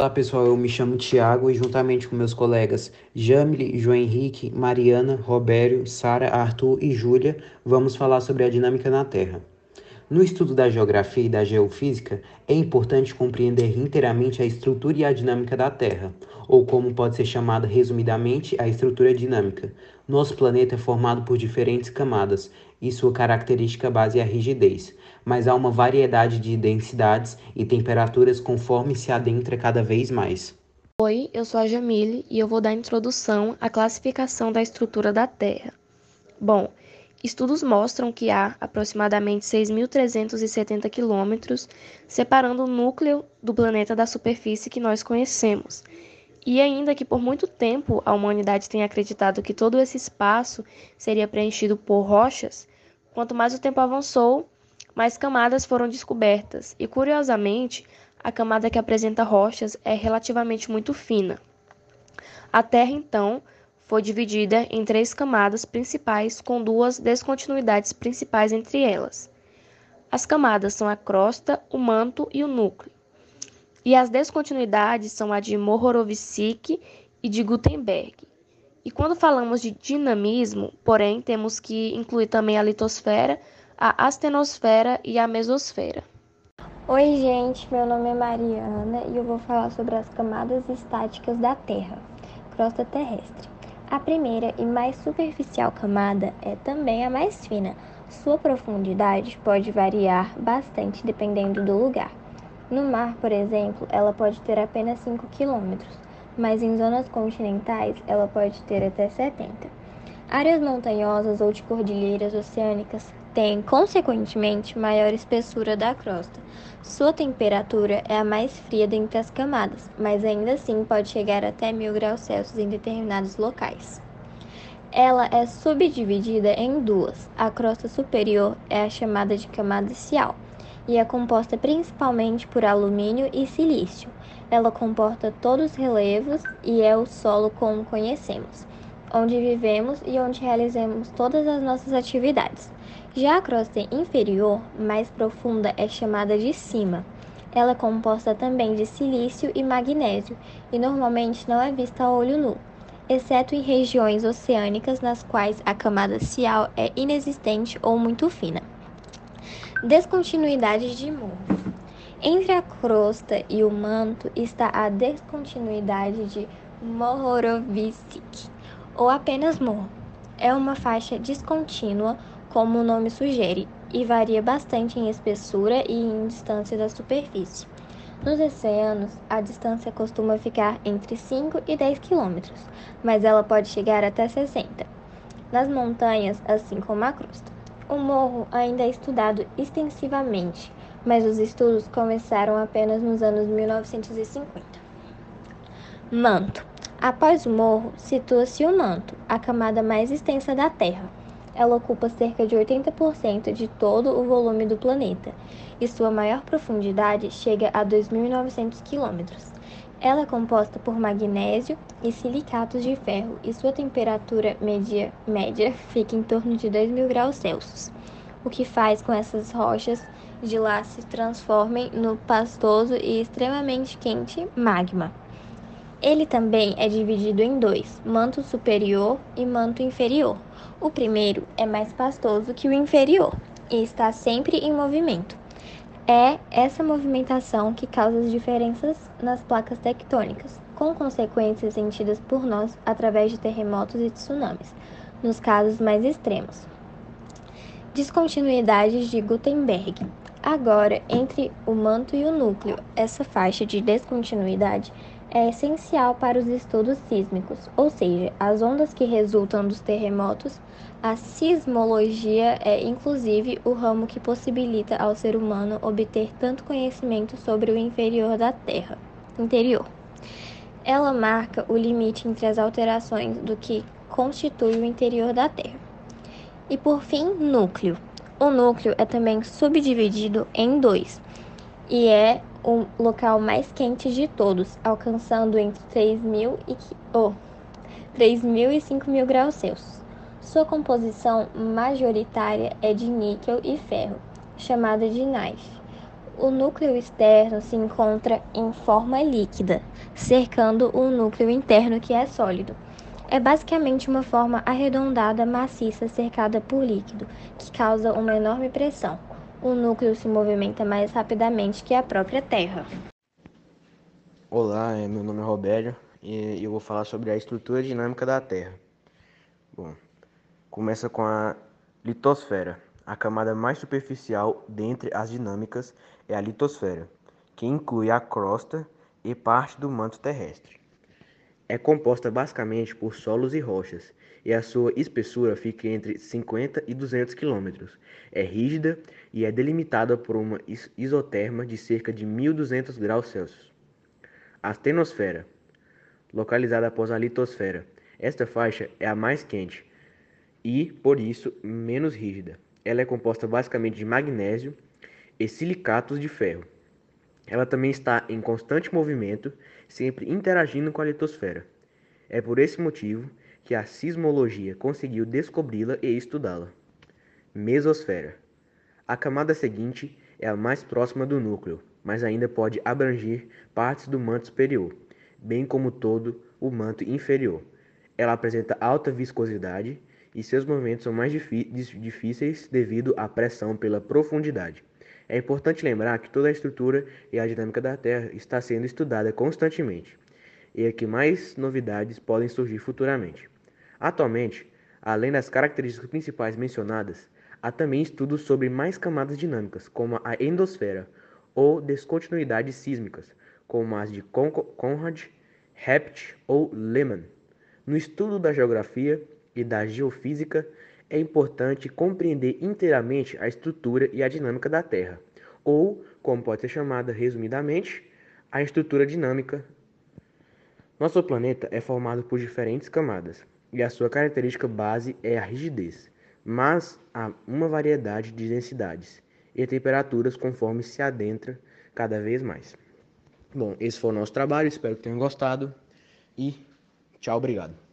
Olá pessoal, eu me chamo Tiago e juntamente com meus colegas Jamile, João Henrique, Mariana, Robério, Sara, Arthur e Júlia, vamos falar sobre a dinâmica na Terra. No estudo da geografia e da geofísica, é importante compreender inteiramente a estrutura e a dinâmica da Terra, ou como pode ser chamada resumidamente, a estrutura dinâmica. Nosso planeta é formado por diferentes camadas, e sua característica base é a rigidez, mas há uma variedade de densidades e temperaturas conforme se adentra cada vez mais. Oi, eu sou a Jamile e eu vou dar introdução à classificação da estrutura da Terra. Bom, Estudos mostram que há aproximadamente 6.370 quilômetros separando o núcleo do planeta da superfície que nós conhecemos. E ainda que por muito tempo a humanidade tenha acreditado que todo esse espaço seria preenchido por rochas, quanto mais o tempo avançou, mais camadas foram descobertas. E curiosamente, a camada que apresenta rochas é relativamente muito fina. A Terra, então, foi dividida em três camadas principais com duas descontinuidades principais entre elas. As camadas são a crosta, o manto e o núcleo. E as descontinuidades são a de Mohorovičić e de Gutenberg. E quando falamos de dinamismo, porém, temos que incluir também a litosfera, a astenosfera e a mesosfera. Oi, gente, meu nome é Mariana e eu vou falar sobre as camadas estáticas da Terra, crosta terrestre. A primeira e mais superficial camada é também a mais fina. Sua profundidade pode variar bastante dependendo do lugar. No mar, por exemplo, ela pode ter apenas 5 km, mas em zonas continentais ela pode ter até 70. Áreas montanhosas ou de cordilheiras oceânicas têm, consequentemente, maior espessura da crosta. Sua temperatura é a mais fria dentre as camadas, mas ainda assim pode chegar até 1000 graus Celsius em determinados locais. Ela é subdividida em duas. A crosta superior é a chamada de camada cial e é composta principalmente por alumínio e silício. Ela comporta todos os relevos e é o solo como conhecemos, onde vivemos e onde realizamos todas as nossas atividades. Já a crosta inferior, mais profunda, é chamada de cima. Ela é composta também de silício e magnésio e normalmente não é vista a olho nu, exceto em regiões oceânicas nas quais a camada cial é inexistente ou muito fina. Descontinuidade de morro. Entre a crosta e o manto está a descontinuidade de Mohorovičić, ou apenas morro. É uma faixa descontínua como o nome sugere, e varia bastante em espessura e em distância da superfície. Nos oceanos, a distância costuma ficar entre 5 e 10 quilômetros, mas ela pode chegar até 60. Nas montanhas, assim como a crosta. O morro ainda é estudado extensivamente, mas os estudos começaram apenas nos anos 1950. Manto. Após o morro, situa-se o manto, a camada mais extensa da Terra ela ocupa cerca de 80% de todo o volume do planeta e sua maior profundidade chega a 2.900 km. Ela é composta por magnésio e silicatos de ferro e sua temperatura média, média fica em torno de 2.000 graus Celsius, o que faz com essas rochas de lá se transformem no pastoso e extremamente quente magma. Ele também é dividido em dois, manto superior e manto inferior. O primeiro é mais pastoso que o inferior e está sempre em movimento. É essa movimentação que causa as diferenças nas placas tectônicas, com consequências sentidas por nós através de terremotos e tsunamis, nos casos mais extremos. Descontinuidades de Gutenberg. Agora, entre o manto e o núcleo, essa faixa de descontinuidade é essencial para os estudos sísmicos, ou seja, as ondas que resultam dos terremotos. A sismologia é, inclusive, o ramo que possibilita ao ser humano obter tanto conhecimento sobre o inferior da Terra, interior. Ela marca o limite entre as alterações do que constitui o interior da Terra. E por fim, núcleo. O núcleo é também subdividido em dois e é o local mais quente de todos, alcançando entre 3.000 e, oh, 3.000 e 5.000 graus Celsius. Sua composição majoritária é de níquel e ferro, chamada de knife. O núcleo externo se encontra em forma líquida, cercando o núcleo interno que é sólido. É basicamente uma forma arredondada maciça cercada por líquido, que causa uma enorme pressão. O núcleo se movimenta mais rapidamente que a própria Terra. Olá, meu nome é Robério e eu vou falar sobre a estrutura dinâmica da Terra. Bom, começa com a litosfera. A camada mais superficial dentre as dinâmicas é a litosfera, que inclui a crosta e parte do manto terrestre. É composta basicamente por solos e rochas, e a sua espessura fica entre 50 e 200 km. É rígida e é delimitada por uma isoterma de cerca de 1200 graus Celsius. A astenosfera, localizada após a litosfera. Esta faixa é a mais quente e, por isso, menos rígida. Ela é composta basicamente de magnésio e silicatos de ferro. Ela também está em constante movimento, sempre interagindo com a litosfera. É por esse motivo que a sismologia conseguiu descobri-la e estudá-la. Mesosfera. A camada seguinte é a mais próxima do núcleo, mas ainda pode abranger partes do manto superior, bem como todo o manto inferior. Ela apresenta alta viscosidade e seus movimentos são mais difíceis devido à pressão pela profundidade. É importante lembrar que toda a estrutura e a dinâmica da Terra está sendo estudada constantemente e é que mais novidades podem surgir futuramente. Atualmente, além das características principais mencionadas, há também estudos sobre mais camadas dinâmicas, como a endosfera, ou descontinuidades sísmicas, como as de Conrad, Hept ou Lehmann. No estudo da geografia e da geofísica, é importante compreender inteiramente a estrutura e a dinâmica da Terra, ou, como pode ser chamada resumidamente, a estrutura dinâmica. Nosso planeta é formado por diferentes camadas, e a sua característica base é a rigidez, mas há uma variedade de densidades e temperaturas conforme se adentra cada vez mais. Bom, esse foi o nosso trabalho, espero que tenham gostado e tchau, obrigado.